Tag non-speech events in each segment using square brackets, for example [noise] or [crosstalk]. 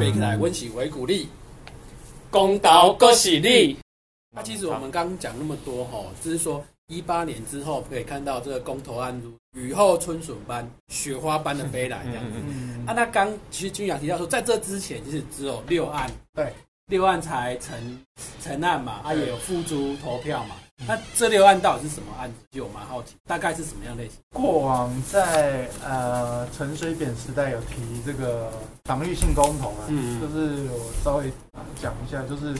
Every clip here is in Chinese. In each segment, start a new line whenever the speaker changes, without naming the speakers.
了北来温习为鼓励。
公道恭喜你。
那其实我们刚刚讲那么多哈，就是说一八年之后可以看到这个公投案如雨后春笋般、雪花般的飞来这样子。啊，那刚其实君雅提到说，在这之前其实只有六案，
对，
六案才成成案嘛，啊也有付诸投票嘛。那这六案到底是什么案子？就我蛮好奇，大概是什么样类型？
过往在呃陈水扁时代有提这个防御性公投啊，
嗯嗯
就是我稍微啊讲一下，就是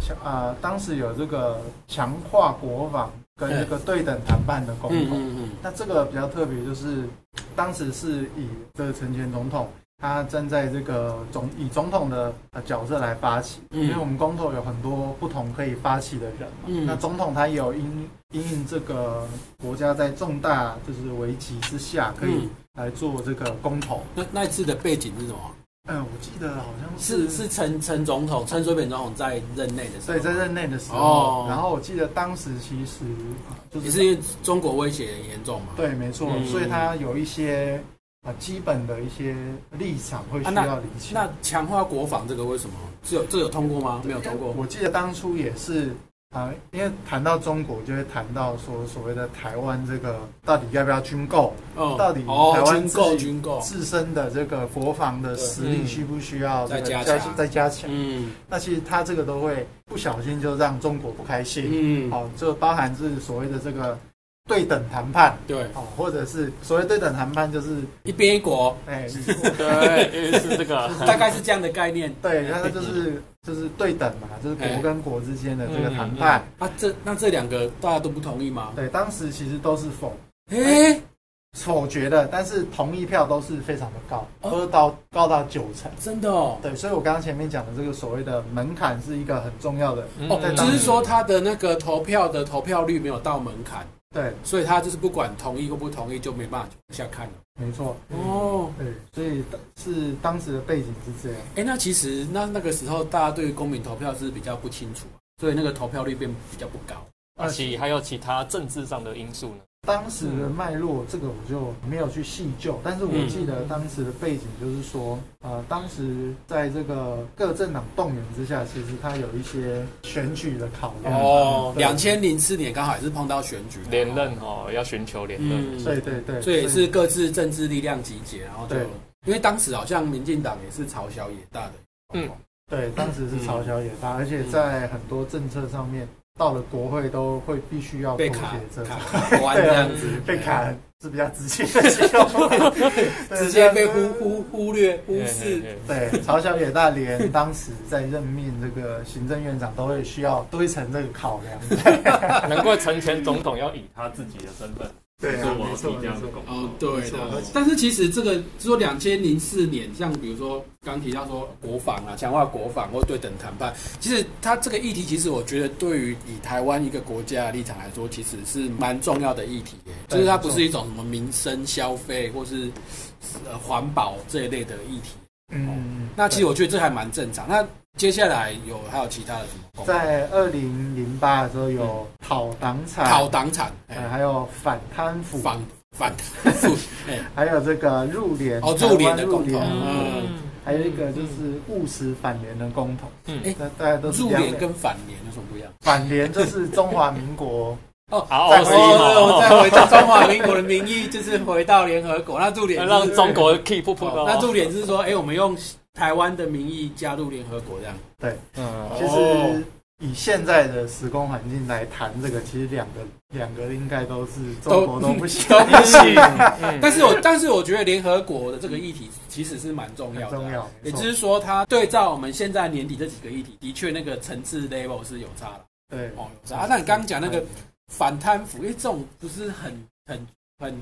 强啊、当时有这个强化国防跟这个对等谈判的公投。
嗯嗯
那这个比较特别，就是当时是以这个陈前总统他站在这个总以总统的呃角色来发起，
嗯
因为我们公投有很多不同可以发起的人嘛。
嗯
那总统他也有因因应这个国家在重大就是危机之下，可以
嗯
来做这个公投。
那那一次的背景是什么？
嗯，我记得好像
是是陈陈总统、陈水扁总统在任内的时候，
对在任内的时候，
哦
然后我记得当时其实啊就是
也是因为中国威胁很严重嘛。
对，没错，
嗯
所以他有一些啊基本的一些立场会需要理清。
那强化国防这个为什么这有这有通过吗？没有通过。
我记得当初也是啊、因为谈到中国，就会谈到说所谓的台湾这个到底要不要军购，
哦
到底
哦
台湾
军购
自己
军购，
自身的这个国防的实力需不需要这个
再加强
再加强？
嗯
那其实他这个都会不小心就让中国不开心。
嗯，
好、就包含是所谓的这个对等谈判，
对，
哦，或者是所谓对等谈判，就是
一边一国，
哎，[laughs]
对，是这个。[laughs]
大概是这样的概念
对，那就是就是对等嘛，就是
哎
国跟国之间的这个
嗯
谈判。
啊。这那这两个大家都不同意吗？
对，当时其实都是否
哎，
否决的，但是同意票都是非常的高，
哦
都是到高到九成。
真的哦。
对，所以我刚刚前面讲的这个所谓的门槛是一个很重要的。
哦，
只
就是说他的那个投票的投票率没有到门槛，
对，
所以他就是不管同意或不同意就没办法往下看了。
没错。
哦，
对，所以是当时的背景是这样。
哎，那其实那那个时候大家对公民投票是比较不清楚，所以那个投票率变比较不高。
而且还有其他政治上的因素呢？
当时的脉络，这个我就没有去细究，但是我记得当时的背景就是说，呃，当时在这个各政党动员之下，其实它有一些选举的考量。
哦，
对。
两千零四年刚好也是碰到选举。
连任哦，要寻求连任。
嗯，
对对对，
所以也是各自政治力量集结，然后就
对。
因为当时好像民进党也是朝小野大的，
嗯。
对，当时是朝小野大，而且在很多政策上面，到了国会都会必须要
被卡
协这
卡 [laughs]
种，
关这样子，
被卡是比较直接的 [laughs] 形容，
直接被忽忽忽略忽视。
对
对，朝小野大连当时在任命这个行政院长，都会需要堆成这个考量。
对难怪陈前总统要以他自己的身份
对啊，没错没错。
哦，对的。但是其实这个说两千零四年，像比如说刚提到说国防啊，强化国防或对等谈判，其实它这个议题，其实我觉得对于以台湾一个国家的立场来说，其实是蛮重要的议题就是它不是一种什么民生消费或是呃环保这一类的议题。
嗯，
那其实我觉得这还蛮正常。那接下来有还有其他的什么？
在二零零八的时候有讨党产，
讨党产，
呃，
哎，
还有反贪腐，
反反 [laughs] 腐，哎，
还有这个入联，
哦，入联
湾入联
的共同，嗯，
还有一个就是务实反联的共同，
嗯。
哎
那大家都是
入
两
联跟反联有什么不一样？
反联就是中华民国，[laughs]
哦，
好，
再回
到中华民国的名义，就是回到联合国。那驻联是
让中国 keep 不。
那驻联是说，哎，我们用台湾的名义加入联合国这样。
对嗯，
其
哦
实以现在的时空环境来谈这个，其实两个两个应该都是中国都不行，
都不行。
嗯
但是我但是我觉得联合国的这个议题其实是蛮重要的啊，
重要，
也就是说，它对照我们现在年底这几个议题，的确那个层次 level 是有差的。
对
哦，有差。啊那你刚刚讲那个反贪腐，因为这种不是很很很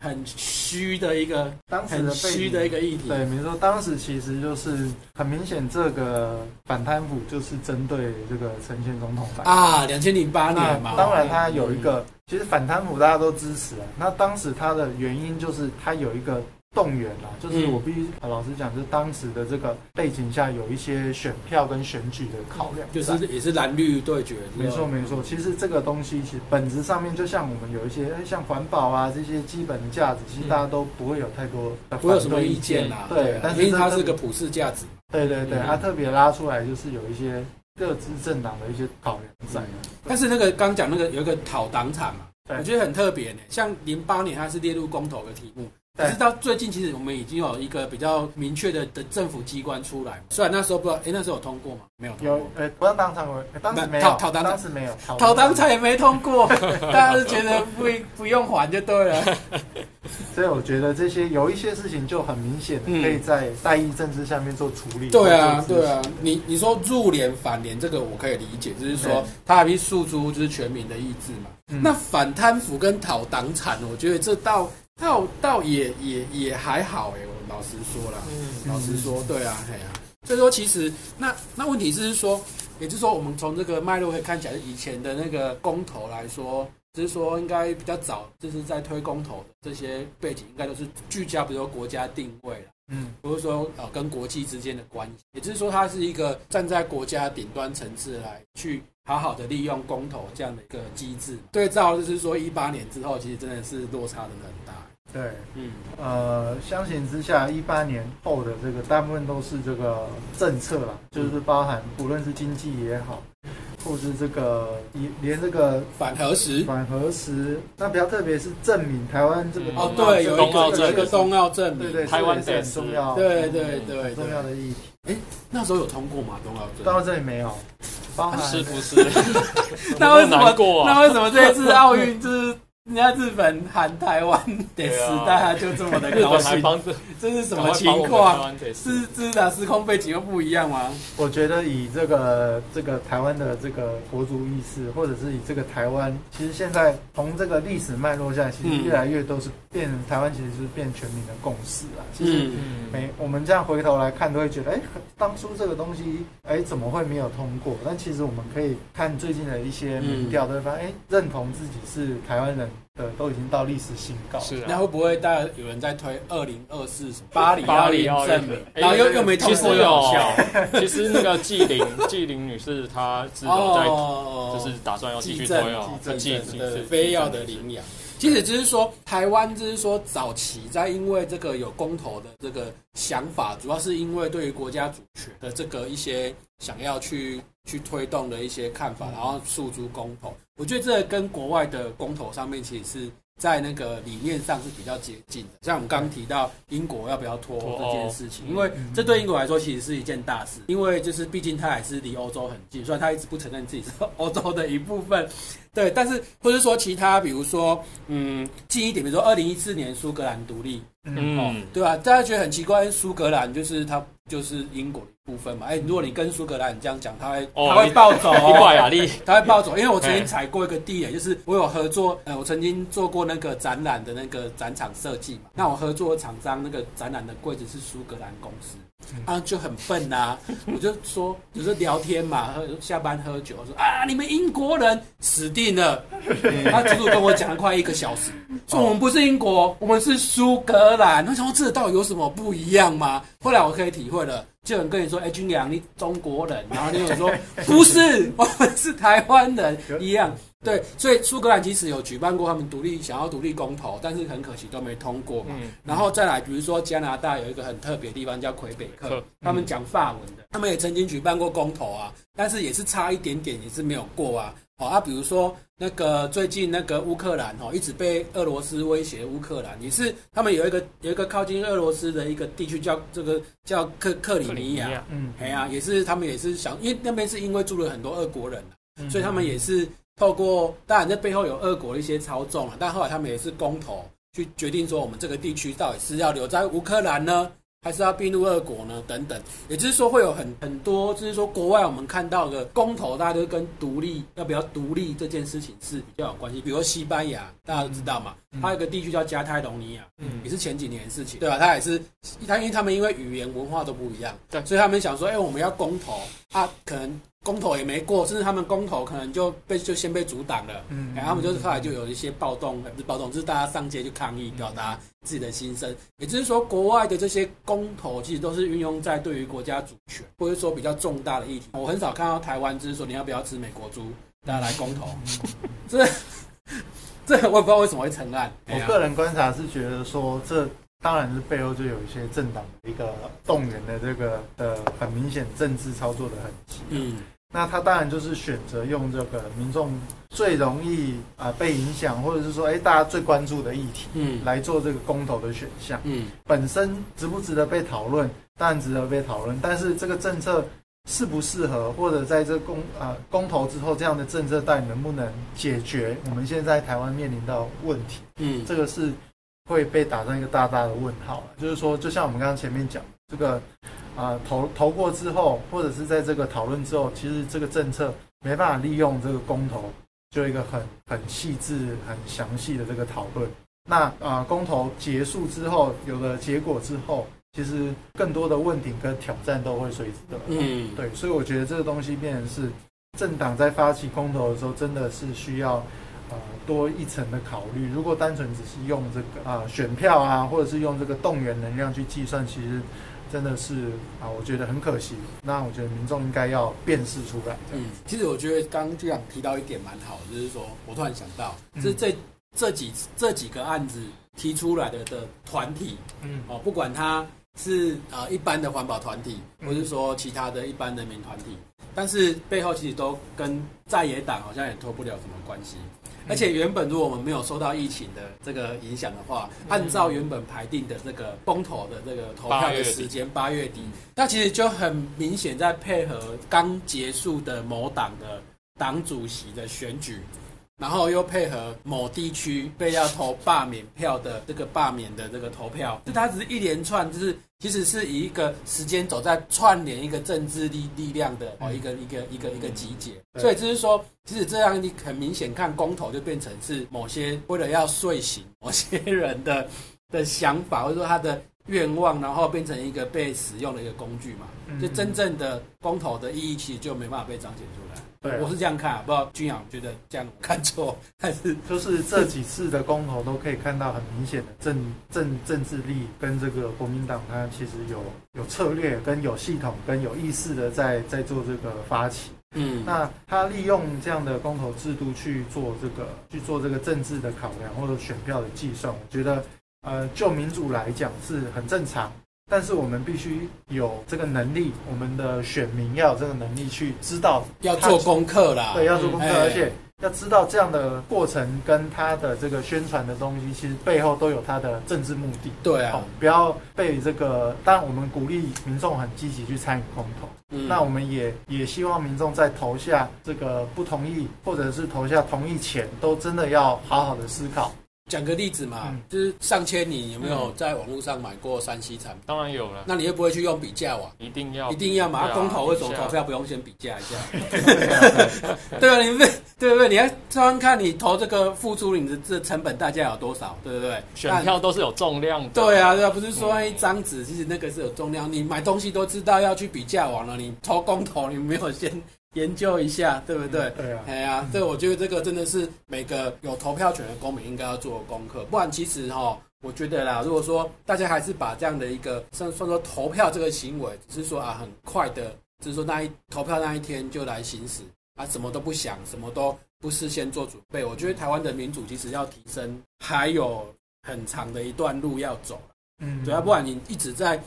很虚的一个
当时的
虚的一个议题。
对，没错，当时其实就是很明显，这个反贪腐就是针对这个陈前总统来的。
啊，两千零八年嘛，
当然，他有一个，其实反贪腐大家都支持啊。那当时他的原因就是他有一个动员啦，就是
嗯
我必须呃老实讲，就是当时的这个背景下有一些选票跟选举的考量
就，是也是蓝绿对决。
没错没错。其实这个东西其实本质上面，就像我们有一些哎像环保啊这些基本的价值，其实大家都不会有太多的
不会有什么意见啊。
对，
因为它是个普世价值。
对对对，
嗯
他特别拉出来就是有一些各自政党的一些考量在。
但是那个刚讲那个有一个讨党产嘛，
对
我觉得很特别呢。像零八年它是列入公投的题目，
对
可是到最近其实我们已经有一个比较明确的的政府机关出来。虽然那时候不知道，哎，那时候有通过吗？没有通
有
过。
呃，不让当场委，当时没有，
讨讨党产
当时没有，
讨党产也没通过，[laughs] 大家是觉得不不用还就对了。[laughs]
所以我觉得这些有一些事情就很明显可以在代议政治下面做处理。
对啊，对啊，你你说入联反联这个我可以理解，就是说
对
他还必须诉诸就是全民的意志嘛。
嗯
那反贪腐跟讨党产，我觉得这倒倒倒也也也还好哎，我老实说啦，
嗯，
老实说，对啊，对啊。所以说，其实那那问题是说，也就是说，我们从这个脉络可以看起来，以前的那个公投来说，就是说应该比较早，就是在推公投的这些背景，应该都是聚焦，比如说国家定位了。
嗯，
不是说呃跟国际之间的关系，也就是说它是一个站在国家顶端层次来去好好的利用公投这样的一个机制。对照就是说一八年之后，其实真的是落差真的很大。
对，
嗯，
呃，相形之下，一八年后的这个大部分都是这个政策啦，就是包含不论是经济也好，或是这个连连这个
反核实
反核实，那比较特别是证明台湾这个
嗯
哦，对，有一个
冬奥证
有一个冬奥证明，
对对，
台湾
是很重要，
对对对
很重要的议题。
那时候有通过吗？冬奥证？
到这里没有，包含
是不是？[laughs]
那为什么
难过啊？
那为什么这一次奥运就是人家日本喊台湾的时
代啊
大家就这么的
日
高兴？这是什么情况？是是的，时空背景又不一样吗？
我觉得以这个这个台湾的这个国族意识，或者是以这个台湾，其实现在从这个历史脉络下，其实
嗯
越来越都是变成台湾，其实是变全民的共识啊。其实每我们这样回头来看，都会觉得，哎，当初这个东西，哎，怎么会没有通过？但其实我们可以看最近的一些民调，都会发现，哎，认同自己是台湾人的都已经到历史新高。
是啊。
那会不会大家有人在推二零二四巴黎
巴黎奥运
证明，
哎
然后又又没通
其实
过，
有
笑，
其实那个纪灵纪灵女士她是有在，
哦
就是打算要继续推哦，
基
继继
证对
是
非要的领养。其实就是说，台湾就是说早期在因为这个有公投的这个想法，主要是因为对于国家主权的这个一些想要去去推动的一些看法，然后诉诸公投。我觉得这个跟国外的公投上面其实是在那个理念上是比较接近的。像我们刚刚提到英国要不要脱欧这件事情，因为这对英国来说其实是一件大事，因为就是毕竟它还是离欧洲很近，虽然它一直不承认自己是欧洲的一部分，对，但是或者说其他，比如说嗯近一点，比如说二零一四年苏格兰独立，
嗯，
对吧、大家觉得很奇怪，苏格兰就是它就是英国的部分嘛，哎，如果你跟苏格兰人这样讲，他会
哦
他会暴走、
伊
哦
挂雅丽，
他 [laughs] 会暴走，因为我曾经
哎。
踩过一个地雷，就是我有合作，呃，我曾经做过那个展览的那个展场设计嘛。那我合作的厂商那个展览的柜子是苏格兰公司，啊，就很笨呐、我就说，有时候聊天嘛，喝下班喝酒，说啊，你们英国人死定了。他足足跟我讲了快一个小时，说我们不是英国，我们是苏格兰。我想说这到底有什么不一样吗？后来我可以体会了，就有人跟你说，哎、君良你中国人，然后你有说 [laughs] 不是，我们是台湾人一样。对，所以苏格兰其实有举办过他们独立想要独立公投，但是很可惜都没通过嘛。
嗯，
然后再来，比如说加拿大有一个很特别的地方叫魁北克
克，
他们讲法文的，他们也曾经举办过公投啊，但是也是差一点点，也是没有过啊。哦啊，比如说那个最近那个乌克兰哦，一直被俄罗斯威胁，乌克兰也是他们有一个有一个靠近俄罗斯的一个地区叫这个叫克克里米亚，
嗯，
哎呀、也是他们也是想，因为那边是因为住了很多俄国人、啊
嗯
所以他们也是透过，当然这背后有俄国的一些操纵了，但后来他们也是公投去决定说，我们这个地区到底是要留在乌克兰呢，还是要并入俄国呢？等等，也就是说会有很很多，就是说国外我们看到的公投，大家都跟独立要不要独立这件事情是比较有关系。比如说西班牙，大家都知道嘛，
嗯
它有一个地区叫加泰隆尼亚，
嗯
也是前几年的事情，对吧、它也是，它因为他们因为语言文化都不一样，
对
所以他们想说，哎、我们要公投啊，可能公投也没过，甚至他们公投可能就被就先被阻挡了。
嗯
然后他们就是后来就有一些暴动，呃不是暴动，就是大家上街去抗议，表达自己的心声。也就是说，国外的这些公投其实都是运用在对于国家主权，或者说比较重大的议题。我很少看到台湾就是说你要不要吃美国猪，大家来公投。[laughs] 这这我也不知道为什么会成案。
我个人观察是觉得说，这当然是背后就有一些政党的一个动员的这个呃很明显政治操作的痕迹。
嗯
那他当然就是选择用这个民众最容易啊、被影响，或者是说哎大家最关注的议题
嗯。
来做这个公投的选项。
嗯。
本身值不值得被讨论，当然值得被讨论，但是这个政策适不适合，或者在这公啊、公投之后，这样的政策到底能不能解决我们现在台湾面临到的问题，
嗯。
这个是会被打上一个大大的问号。就是说，就像我们刚刚前面讲，这个啊、投投过之后，或者是在这个讨论之后，其实这个政策没办法利用这个公投，就一个很很细致、很详细的这个讨论。那啊、公投结束之后，有了结果之后，其实更多的问题跟挑战都会随之而来。
嗯，
对，所以我觉得这个东西变成是政党在发起公投的时候，真的是需要呃多一层的考虑。如果单纯只是用这个啊、选票啊，或者是用这个动员能量去计算，其实真的是啊、我觉得很可惜。那我觉得民众应该要辨识出来。
嗯，其实我觉得刚刚就想提到一点蛮好的，就是说我突然想到，
嗯
就是这这几这几个案子提出来的的团体
嗯
哦，不管他是呃一般的环保团体，
嗯。
或是说其他的一般人民团体，但是背后其实都跟在野党好像也脱不了什么关系。
嗯。
而且原本如果我们没有受到疫情的这个影响的话，
嗯。
按照原本排定的这个公投的这个投票的时间，八月底，那其实就很明显在配合刚结束的某党的党主席的选举，然后又配合某地区被要投罢免票的这个罢免的这个投票，就它只是一连串，就是其实是以一个时间走在串联一个政治力力量的哦一个一个一个一个集结，所以就是说，其实这样你很明显看公投就变成是某些为了要睡醒 [laughs] 某些人的的想法，或者说他的愿望，然后变成一个被使用的一个工具嘛，
嗯。
就真正的公投的意义其实就没办法被彰显出来。
对啊
我是这样看，不知道君阳觉得这样我看错还是？
就是这几次的公投都可以看到很明显的政政政治力跟这个国民党，它其实有有策略、跟有系统、跟有意识的在在做这个发起。
嗯，
那他利用这样的公投制度去做这个去做这个政治的考量或者选票的计算，我觉得呃就民主来讲是很正常。但是我们必须有这个能力，我们的选民要有这个能力去知道
要做功课啦。
对，要做功课，
哎
而且要知道这样的过程跟他的这个宣传的东西，其实背后都有他的政治目的。
对啊
哦，不要被这个。当然，我们鼓励民众很积极去参与公投，
嗯
那我们也也希望民众在投下这个不同意，或者是投下同意前，都真的要好好的思考。
讲个例子嘛，
嗯
就是上千，你有没有在网络上买过山西产品？
当然有了，
那你会不会去用比价网？
一定要
一定要嘛？
对啊
啊公投为什么投票不用先比价一下？对啊，你不对不对？你要专门看你投这个付出你的这成本代价有多少，对不对？
选票都是有重量的。
对啊，对啊，不是说一张纸，其实那个是有重量。你买东西都知道要去比价网了，你投公投，你没有先研究一下，对不对？
对啊，
哎呀，对，我觉得这个真的是每个有投票权的公民应该要做的功课，不然其实哈、我觉得啦，如果说大家还是把这样的一个算算说投票这个行为，只是说啊很快的，就是说那一投票那一天就来行使啊，什么都不想，什么都不事先做准备，我觉得台湾的民主其实要提升，还有很长的一段路要走。
嗯
对啊，不然你一直在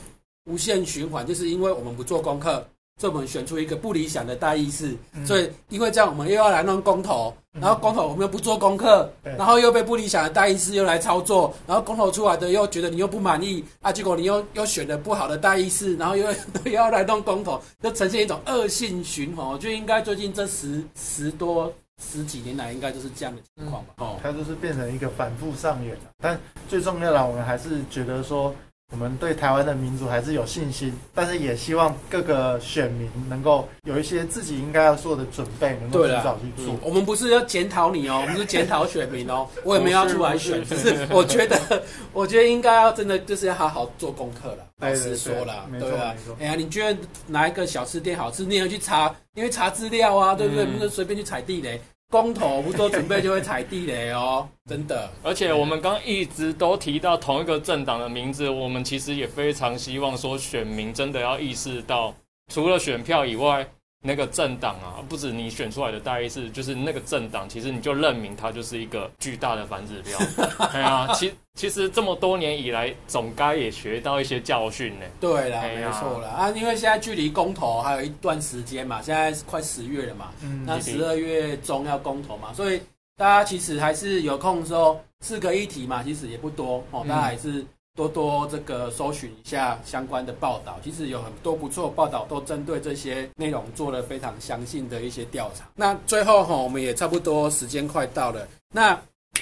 无限循环，就是因为我们不做功课，所以我们选出一个不理想的大意识，
嗯
所以因为这样我们又要来弄公投，
嗯
然后公投我们又不做功课，
对
然后又被不理想的大意识又来操作，然后公投出来的又觉得你又不满意啊，结果你又又选了不好的大意识，然后又 [laughs] 又要来弄公投，就呈现一种恶性循环。我觉得应该最近这十十多十几年来，应该就是这样的情况吧。哦，
它就是变成一个反复上演了。但最重要的，我们还是觉得说，我们对台湾的民主还是有信心，但是也希望各个选民能够有一些自己应该要做的准备，能够提早去做
嗯。我们不是要检讨你哦，[laughs] 我们是检讨选民哦。我也没有要出来选，只是我觉得，[laughs] 我觉得应该要真的就是要好好做功课了。老
对
实说了，
对对
对啊
没错。
哎呀，你觉得哪一个小吃店好吃，你也要去查，因为查资料啊，对不对？
嗯
不是随便去踩地雷，公投不做准备就会踩地雷哦，[laughs] 真的。
而且我们刚一直都提到同一个政党的名字，我们其实也非常希望说选民真的要意识到，除了选票以外，那个政党啊，不止你选出来的代议士，就是那个政党，其实你就认明它就是一个巨大的反指标。[laughs] 对啊，其其实这么多年以来，总该也学到一些教训呢。
对啦，没错啦啊，因为现在距离公投还有一段时间嘛，现在快十月了嘛，
嗯
那十二月中要公投嘛，所以大家其实还是有空的时候，四个议题嘛，其实也不多哦，
嗯
大家还是多多这个搜寻一下相关的报道，其实有很多不错的报道都针对这些内容做了非常详细的一些调查。那最后哈，我们也差不多时间快到了，那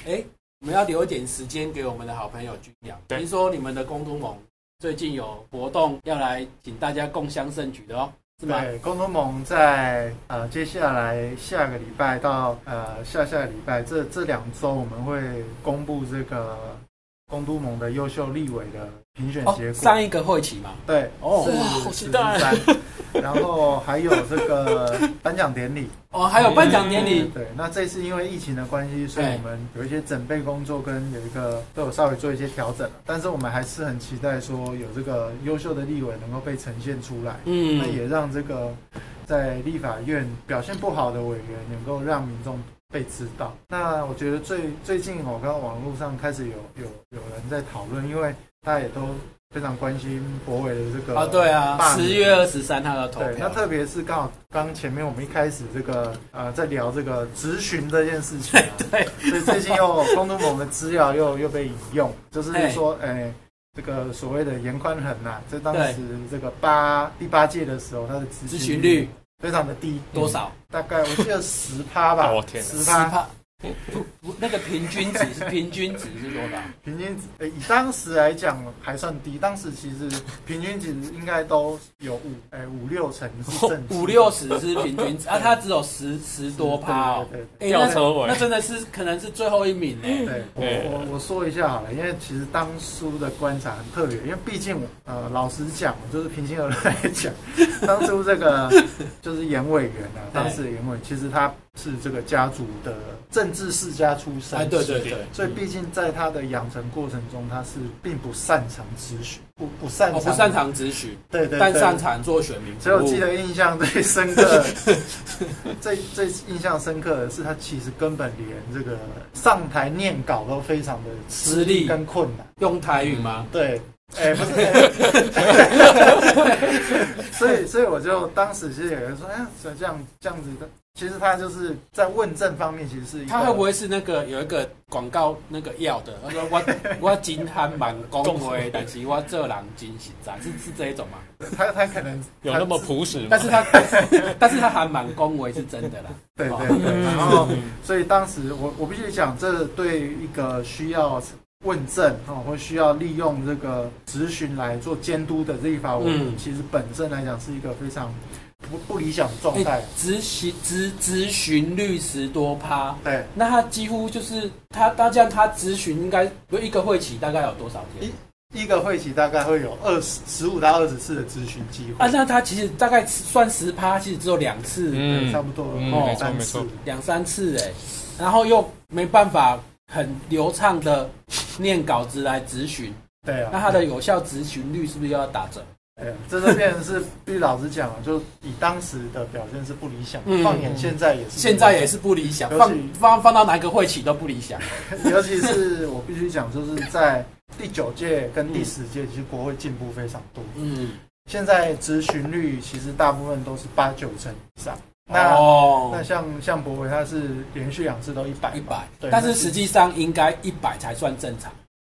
哎，我们要留一点时间给我们的好朋友君阳，
对
听说你们的公都盟最近有活动要来请大家共襄盛举的哦，是吗？
对，公都盟在呃接下来下个礼拜到呃下下个礼拜这这两周，我们会公布这个公都盟的优秀立委的评选
哦
结，果。
上一个会期嘛，
对，
哦
是
哇好期待 [laughs]
然后还有这个 [laughs] 颁奖典礼。
哦，还有颁奖典礼，
对，那这次因为疫情的关系，所以我们有一些准备工作跟有一个都有稍微做一些调整了，但是我们还是很期待说有这个优秀的立委能够被呈现出来，嗯。那
嗯，
也让这个在立法院表现不好的委员能够让民众被知道。那我觉得最最近我看到网络上开始有有有人在讨论，因为大家也都非常关心博伟的这个
啊，对啊，十月二十三号的投
对，那，特别是刚好刚前面我们一开始这个呃在聊这个质询这件事情、啊，[laughs]
对，
所以最近又公都盟的资料又 [laughs] 又被引用，就是说，哎、这个所谓的严宽恒呐、在当时这个八第八届的时候，他的咨
咨询率
非常的低，
多少？
大概我记得十趴吧，
哦天
十趴，
趴，不不，那个平均值是 [laughs] 平均值是多少？
平均值、呃以当时来讲还算低，当时其实平均值应该都有五哎五六成是正
五六十是平均值啊，它只有十十多趴哦。哎
吊车尾
那那真的是可能是最后一名呢。
对，我我我说一下好了，因为其实当初的观察很特别，因为毕竟呃，老实讲，就是平心而论来讲，[laughs] 当初这个就是严委员啊，当时的严委其实他是这个家族的政治世家出身，
哎，对对对，
所以毕竟在他的养成过程中，他是并不擅长咨询，不不擅长，
我哦不擅，长咨询，
对对对，
但擅长做选民。
所以我记得印象最深刻，[laughs] 最最印象深刻的是，他其实根本连这个上台念稿都非常的吃力跟困难。
用台语吗？
对，[laughs] 哎、不是，[laughs] 所以所以我就当时其实有人说，哎，这这样这样子的，其实他就是在问政方面，其实是
他会不会是那个有一个广告那个要的？他说我 [laughs] 我金憨蛮恭维，但是我这人真实在，是是这一种吗？
他他可能
有那么朴实？
但是他 [laughs] 但是他还蛮恭维是真的啦。
对对对，然后所以当时我我必须讲，这对一个需要问政哦，或需要利用这个咨询来做监督的立法委员，
嗯
其实本身来讲是一个非常不不理想的状态。
执行咨咨询率十多趴，
对，
那他几乎就是他他这样他咨询应该不一个会期大概有多少天？
一一个会期大概会有二十十五到二十次的咨询机会，
啊，那他其实大概算十趴，其实只有两次、
嗯
差不多
嗯
没错
三次
没错。
两三次哎，然后又没办法很流畅的念稿子来咨询，
对啊，
那他的有效咨询率是不是又要打折？
哎呀，这就变成是必须老实讲啊，就以当时的表现是不理想，
嗯
放眼现在也是，
现在也是不理想，放放放到哪个会期都不理想。[laughs]
尤其是我必须讲，就是在第九届跟第十届，其实国会进步非常多。
嗯，
现在咨询率其实大部分都是八九成以上。那、
哦
那像像博伟他是连续两次都一百
一百，
对
但是实际上应该一百才算正常，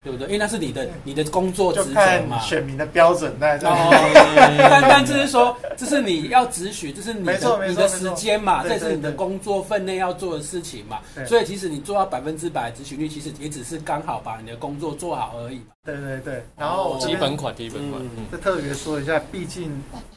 对不对？因为那是你的你的工作职责
看
嘛。
选民的标准在这里。
哦，[laughs] 但但就是说，这是你要咨询，这是你
没错没错
的你的时间嘛，
没错
这是你的
对对对
工作分内要做的事情嘛。
对
所以其实你做到百分之百执行率，其实也只是刚好把你的工作做好而已嘛。
对对对，然后我这边
基本款，基本款。
嗯
嗯，
再特别说一下，毕竟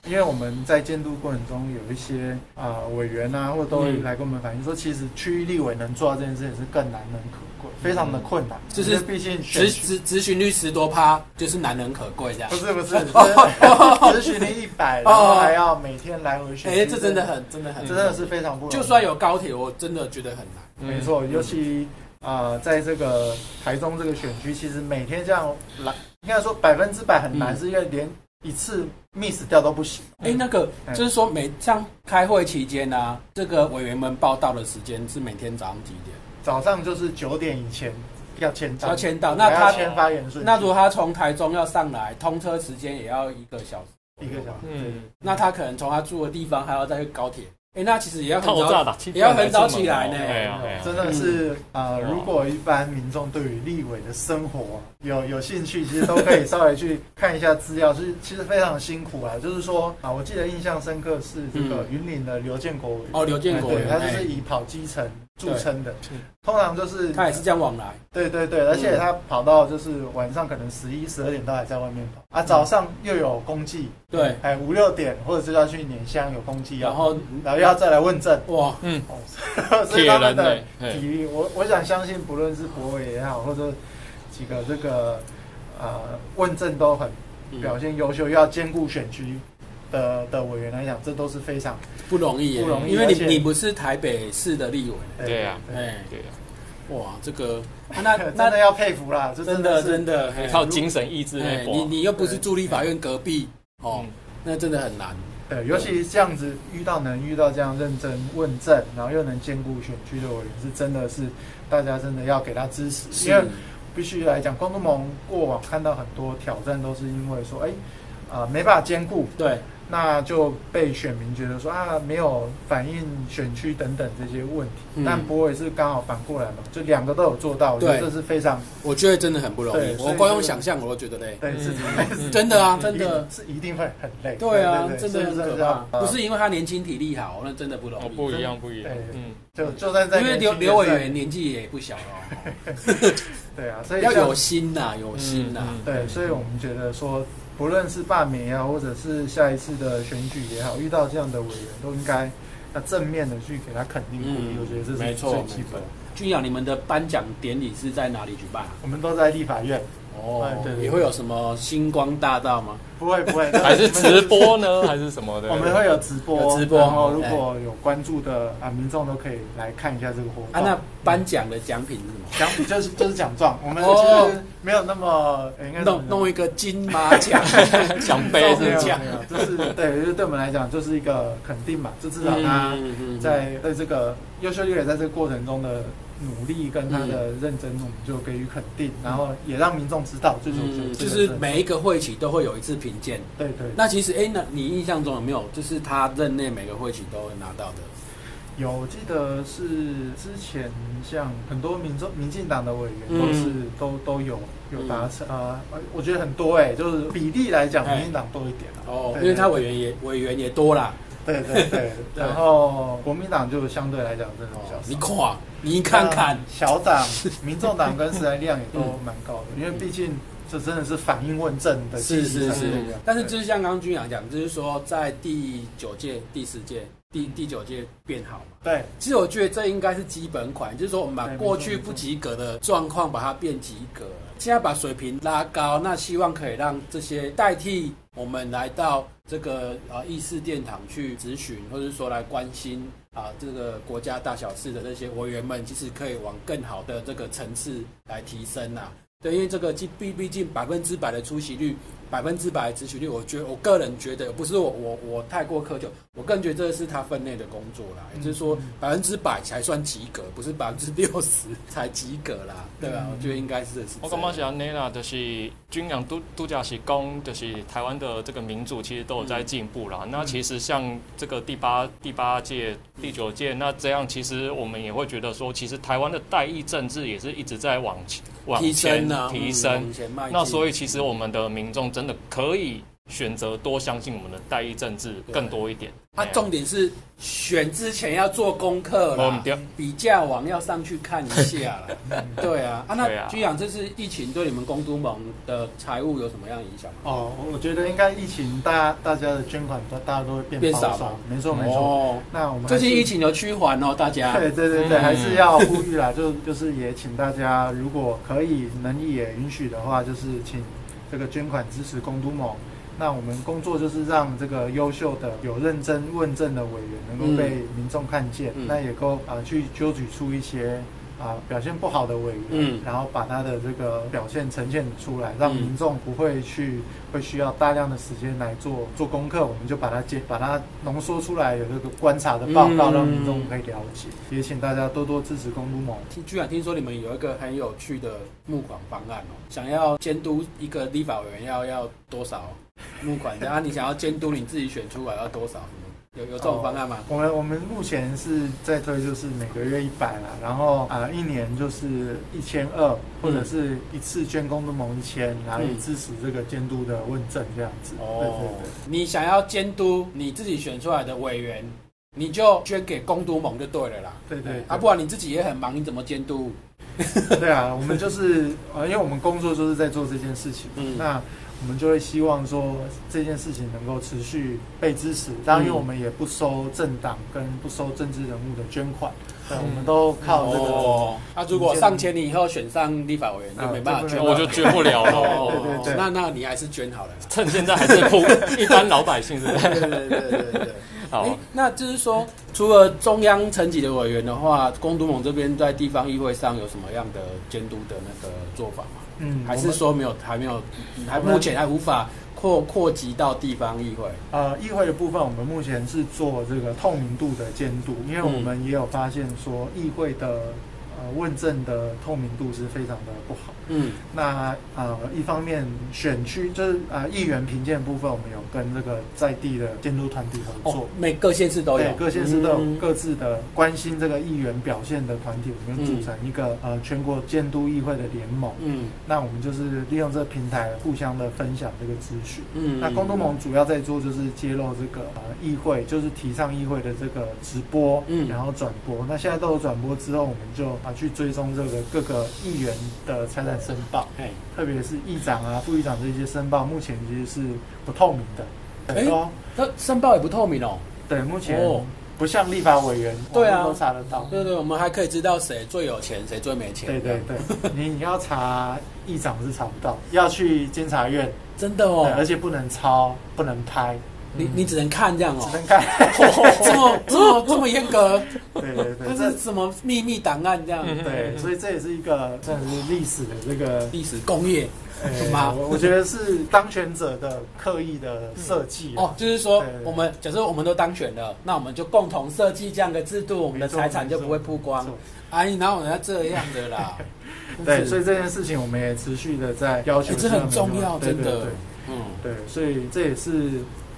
因为我们在监督过程中有一些啊、委员啊，或者都会来跟我们反映说，其实区域立委能做到这件事情是更难能可贵，非常的困难。
就是
因为毕竟选
咨咨咨询率十多趴，就是难能可贵这样
不。是 [laughs] 不是，咨询率一百，然后还要每天来回选，
哎，这真的很真的很
真的是非常不容易。
就算有高铁，我真的觉得很难。
没错，尤其啊、呃在这个台中这个选区，其实每天这样来，应该说百分之百很难，
嗯
是因为连一次 miss 掉都不行。
哎、那个
嗯
就是说每像开会期间啊，这个委员们报道的时间是每天早上几点？
早上就是九点以前要签到，
要签到，那他
签发言顺序，
那如果他从台中要上来，通车时间也要一个小时，
一个小时，
嗯，
那他可能从他住的地方还要再去高铁，哎、那其实也要很早也要很早起来呢。
真的是呃，如果一般民众对于立委的生活有有兴趣，其实都可以稍微去看一下资料，是其实非常辛苦啊。就是说啊，我记得印象深刻是这个云林的刘建国委员，
哦，刘建国
对，他就
哎。
是以跑基层著称的，通常就是
他也是这样往来，
对对对，而且他跑到就是晚上可能十一十二点都还在外面跑。啊，早上又有公祭，
对，
哎五六点或者是要去碾香有公祭，
然后
然后又要再来问政，
哇，
嗯，[laughs] 所以
铁
他们的体力，我我想相信，不论是博伟也好，或者几个这个呃问政都很
嗯。
表现优秀，又要兼顾选区的的委员来讲，这都是非常
不容易，
不容易
因为你你不是台北市的立委，
对啊
对
哎，
对啊，
哇，这个 [laughs] 啊那
真
那
的要佩服啦，这
真的真的，哎
靠精神意志
你你又不是住立法院隔壁哦
嗯，
那真的很难，
对，尤其是这样子遇到能遇到这样认真问政，然后又能兼顾选区的委员，是真的是大家真的要给他支持，因为必须来讲，光东盟过往看到很多挑战，都是因为说，哎，啊、没办法兼顾，
对，
那就被选民觉得说啊，没有反映选区等等这些问题。
嗯。
但博伟是刚好反过来嘛，就两个都有做到，我觉得
对。
这是非常
我觉得真的很不容易我光用想象我都觉得累，
对，是
嗯
真的啊，
嗯
真的，
是一定会很累。
对啊，
对
真的很可怕，不是因为他年轻体力好，那真的不容
哦，
易，
不一样，不一样，嗯，
就就算在
因为刘刘委员年纪也不小了，[laughs]
对啊，所以
要有心呐，有心呐，
嗯。
对，所以我们觉得说，不论是罢免也好，或者是下一次的选举也好，遇到这样的委员，都应该要正面的去给他肯定鼓励。我觉得这是最基本
错。。君阳，你们的颁奖典礼是在哪里举办啊？
我们都在立法院，
哦
哎对对对
也会有什么星光大道吗？
不会不会，[laughs]
还是直播呢，还是什么的？
我们会有直播，
直播
然后如果有关注的啊民众都可以来看一下这个活动。
啊，那颁奖的奖品是什么？
奖品就是就是奖状，我们
哦。
其实没有那么呃应该
弄弄一个金马奖，[laughs]
奖杯
没有
是
奖
没有，就是？对，就是对我们来讲就是一个肯定嘛，就至少他在在这个优秀艺人在这个过程中的努力跟他的认真，我们就给予肯定，然后也让民众知道，最主要
嗯，就是每一个会期都会有一次评鉴。
对对
那其实，哎，那你印象中有没有，就是他任内每个会期都会拿到的？
有，我记得是之前像很多民众、民进党的委员都是、
嗯
都都有有达成啊、呃我觉得很多哎、就是比例来讲，
哎
民进党多一点啊。
哦，因为他委员也委员也多啦。
对对 [laughs] 对，然后国民党就相对来讲真的比较
哦
少。
你垮，你看看，
小党、[laughs] 民众党跟时代力量也都蛮高的，因为毕竟这真的是反映问政的
是是是。但是就是像刚刚君阳讲，就是说在第九届、第十届、第第九届变好嘛。
对。
其实我觉得这应该是基本款，就是说我们把过去不及格的状况把它变及格，现在把水平拉高，那希望可以让这些代替我们来到这个啊议事殿堂去咨询，或者说来关心啊这个国家大小事的这些委员们，其实可以往更好的这个层次来提升啊。对，因为这个毕毕毕竟百分之百的出席率，百分之百的执行率，我觉得我个人觉得不是我我我太过苛求，我更觉得这是他分内的工作啦，也就是说百分之百才算及格，不是百分之六十 [laughs] 才及格啦，对吧？
嗯
我觉得应该是。
我感觉是安尼啦，就是军养度度假是讲，就是台湾的这个民主其实都有在进步啦。那其实像这个第八第八届、第九届，那这样其实我们也会觉得说，其实台湾的代议政治也是一直在往前往
提
前
升啊，
提升。那所以其实我们的民众真的可以选择多相信我们的代议政治更多一点。
啊，
哎呀
重点是选之前要做功课啦
哦对，
比价网要上去看一下啦。[laughs] 对啊，啊，那居长这次疫情对你们公都盟的财务有什么样的影响吗？
哦，我觉得应该疫情大家大家的捐款都大家都会变
变少吗，
没错没错。
哦，
那我们
最近疫情有趋缓哦，大家。
对对对对，
嗯
还是要呼吁啦，就就是也请大家，如果可以能力也允许的话，就是请这个捐款支持公都盟。那我们工作就是让这个优秀的、有认真问政的委员能够被民众看见，
嗯。
那也够啊、呃去揪举出一些啊表现不好的委员，
嗯。
然后把他的这个表现呈现出来，让
嗯。
民众不会去会需要大量的时间来做做功课，我们就把它接把它浓缩出来，有这个观察的报告，
嗯。
让民众可以了解。也请大家多多支持公都盟。
听居然听说你们有一个很有趣的募款方案哦，想要监督一个立法委员要要多少募款，然后你想要监督你自己选出来要多少？有有这种方案吗？
我们我们目前是在推，就是每个月一百啦，然后啊、一年就是一千二，或者是一次捐公都盟一千，然后以
嗯
支持这个监督的问政这样子。对对对。
你想要监督你自己选出来的委员，你就捐给公都盟就对了啦。
对对对
啊，不然你自己也很忙，你怎么监督？[laughs]
对啊，我们就是呃，因为我们工作就是在做这件事情，
嗯
那我们就会希望说这件事情能够持续被支持。当然，因为我们也不收政党跟不收政治人物的捐款，对，我们都靠这个。
哦，啊，如果上千年以后选上立法委员，就没办法捐了，
我就捐不了
哦
了。[laughs]
对对对
那那你还是捐好了。
趁现在还是普一般老百姓是不是？
对对对对对对。
好
诶，那就是说，除了中央层级的委员的话，公都盟这边在地方议会上有什么样的监督的那个做法吗？
嗯，
还是说没有，还没有，还目前还无法扩扩及到地方议会？
呃，议会的部分，我们目前是做这个透明度的监督，因为我们也有发现说，议会的呃问政的透明度是非常的不好。
嗯
那呃，一方面选区就是呃议员评鉴部分，我们有跟这个在地的监督团体合作。
哦，每各县市都有
对，，各县市都有
嗯
各自的关心这个议员表现的团体，我们组成一个、呃全国监督议会的联盟。
嗯
那我们就是利用这个平台互相的分享这个资讯。
嗯
那公都盟主要在做就是揭露这个呃议会，就是提倡议会的这个直播，
嗯
然后转播。那现在都有转播之后，我们就啊去追踪这个各个议员的财产申报，
哎，
特别是议长啊、副议长这些申报，目前其实是不透明的。对
哎
哦，
那申报也不透明哦。
对，目前
哦
不像立法委员，
对啊
都查得到。
对对，我们还可以知道谁最有钱，谁最没钱。
对对对，[laughs] 你你要查议长是查不到，要去监察院，
真的
哦而
哦，
且不能抄，不能拍，
你你只能看这样哦
只，能看。[laughs]
这么 [laughs] 这么这么严格，
对对对，这
是什么秘密档案这样？
嗯
对，所以这也是一个算是历史的这个，
历史工业
呃
吗
我我觉得是当权者的刻意的设计
哦，就是说我们假设我们都当选了，那我们就共同设计这样的制度，我们的财产就不会曝光。哎，哪有人家这样的啦？[laughs]
对，所
以
以这件事情我们也持续的在要求
哎，这很重要，真的。嗯，
对，所以这也是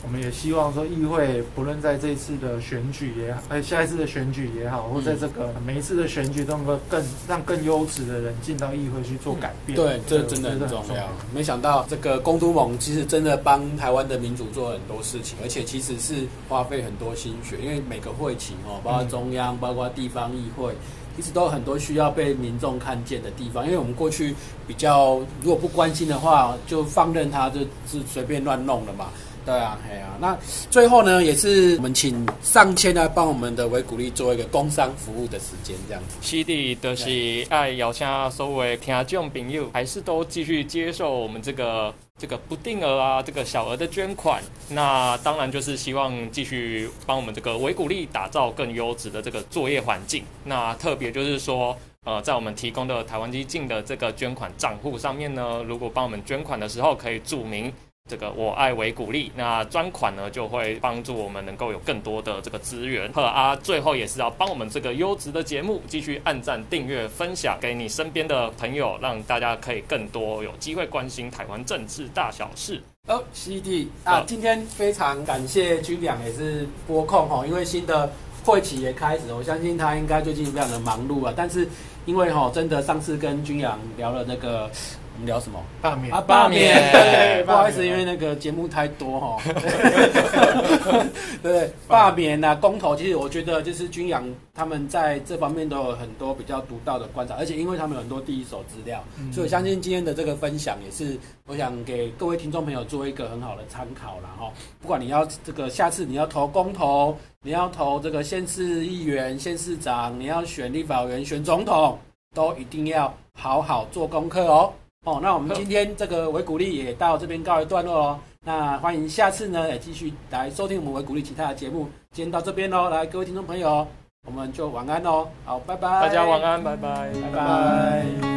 我们也希望说，议会不论在这一次的选举也好，哎，下一次的选举也好，或在这个每一次的选举都能够更让更优质的人进到议会去做改变。
对，这真的很重要。没想到这个公都盟其实真的帮台湾的民主做了很多事情，而且其实是花费很多心血，因为每个会期哦，包括中央，包括地方议会。其实都有很多需要被民众看见的地方，因为我们过去比较如果不关心的话，就放任它就是随便乱弄了嘛。对啊，哎啊，那最后呢，也是我们请上千来帮我们的维古力做一个工商服务的时间，这样子。
是的，就是爱邀请所有的听众朋友，还是都继续接受我们这个这个不定额啊，这个小额的捐款。那当然就是希望继续帮我们这个维古力打造更优质的这个作业环境。那特别就是说。呃，在我们提供的台湾基金的这个捐款账户上面呢，如果帮我们捐款的时候，可以注明这个我爱为鼓励，那专款呢就会帮助我们能够有更多的这个资源。呵啊，最后也是要帮我们这个优质的节目继续按赞、订阅、分享给你身边的朋友，让大家可以更多有机会关心台湾政治大小事。
哦，CD 啊，今天非常感谢军良也是播控哈，因为新的会期也开始，我相信他应该最近非常的忙碌啊。但是因为哈，真的上次跟军良聊了那个，我们聊什么
罢免
啊？
罢免 [laughs]
不好意思，因为那个节目太多哈。[laughs] 对，罢免啊，公投，其实我觉得就是军养他们在这方面都有很多比较独到的观察，而且因为他们有很多第一手资料，
嗯
所以我相信今天的这个分享也是，我想给各位听众朋友做一个很好的参考啦哈。不管你要这个下次你要投公投，你要投这个县市议员、县市长，你要选立法委员、选总统，都一定要好好做功课哦。哦，那我们今天这个维古力也到这边告一段落喽。那欢迎下次呢，也继续来收听我们维古力其他的节目。今天到这边喽，来各位听众朋友，我们就晚安喽。好，拜拜，
大家晚安，拜拜，
拜拜。